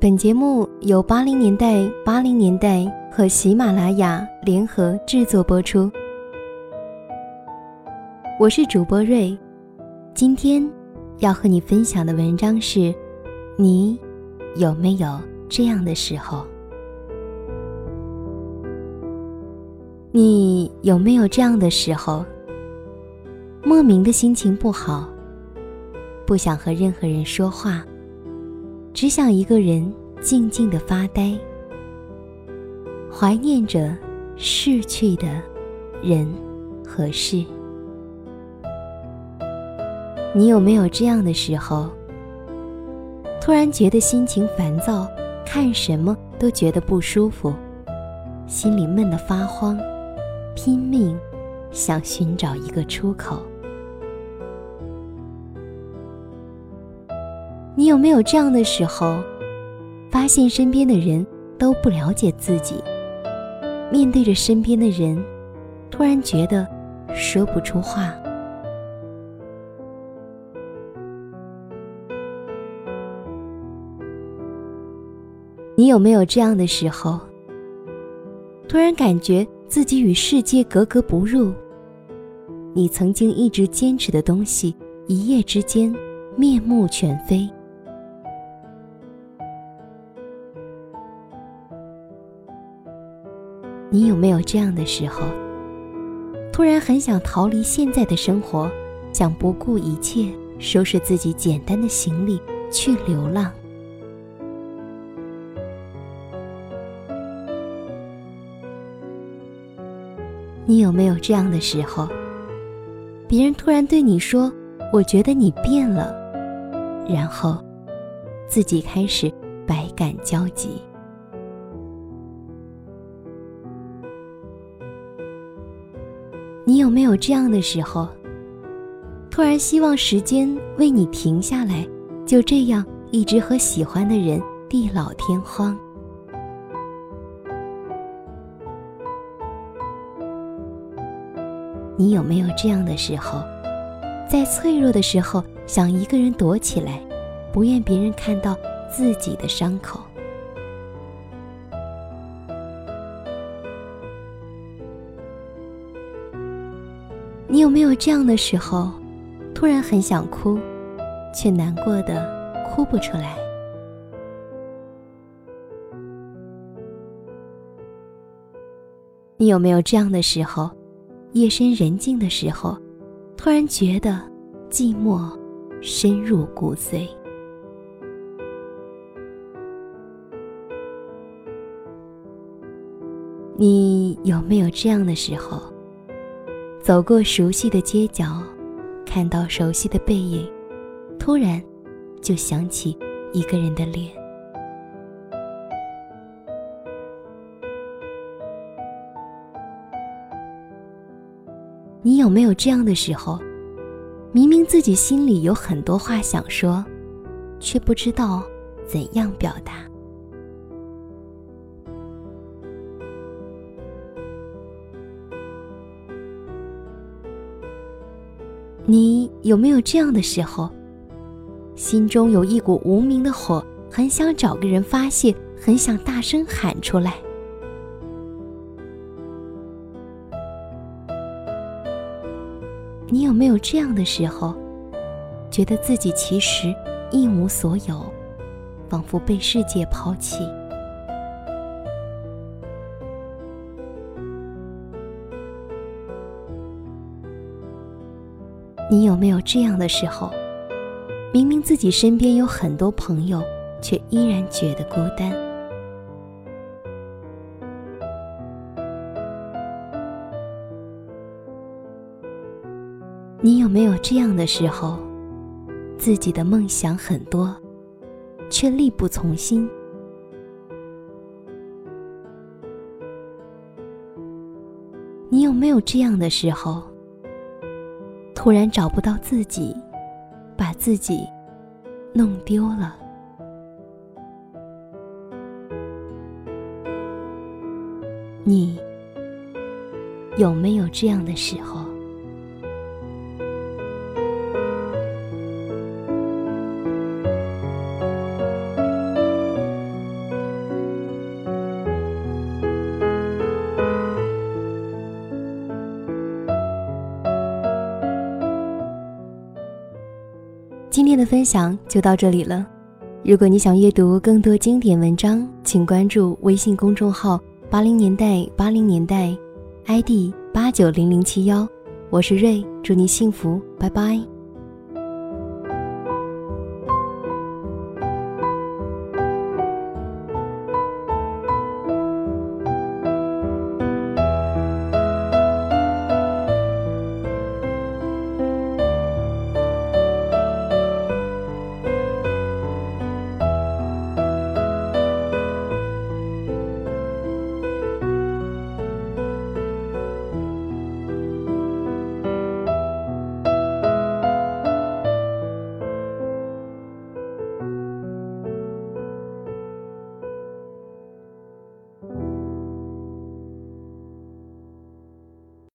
本节目由八零年代八零年代和喜马拉雅联合制作播出。我是主播瑞，今天要和你分享的文章是：你有没有这样的时候？你有没有这样的时候？莫名的心情不好，不想和任何人说话。只想一个人静静的发呆，怀念着逝去的人和事。你有没有这样的时候？突然觉得心情烦躁，看什么都觉得不舒服，心里闷得发慌，拼命想寻找一个出口。你有没有这样的时候，发现身边的人都不了解自己？面对着身边的人，突然觉得说不出话。你有没有这样的时候，突然感觉自己与世界格格不入？你曾经一直坚持的东西，一夜之间面目全非。你有没有这样的时候？突然很想逃离现在的生活，想不顾一切收拾自己简单的行李去流浪。你有没有这样的时候？别人突然对你说：“我觉得你变了”，然后自己开始百感交集。你有没有这样的时候？突然希望时间为你停下来，就这样一直和喜欢的人地老天荒。你有没有这样的时候？在脆弱的时候，想一个人躲起来，不愿别人看到自己的伤口。你有没有这样的时候，突然很想哭，却难过的哭不出来？你有没有这样的时候，夜深人静的时候，突然觉得寂寞深入骨髓？你有没有这样的时候？走过熟悉的街角，看到熟悉的背影，突然就想起一个人的脸。你有没有这样的时候？明明自己心里有很多话想说，却不知道怎样表达。你有没有这样的时候？心中有一股无名的火，很想找个人发泄，很想大声喊出来。你有没有这样的时候，觉得自己其实一无所有，仿佛被世界抛弃？你有没有这样的时候？明明自己身边有很多朋友，却依然觉得孤单。你有没有这样的时候？自己的梦想很多，却力不从心。你有没有这样的时候？突然找不到自己，把自己弄丢了。你有没有这样的时候？今天的分享就到这里了。如果你想阅读更多经典文章，请关注微信公众号“八零年代八零年代 ”，ID 八九零零七幺。我是瑞，祝你幸福，拜拜。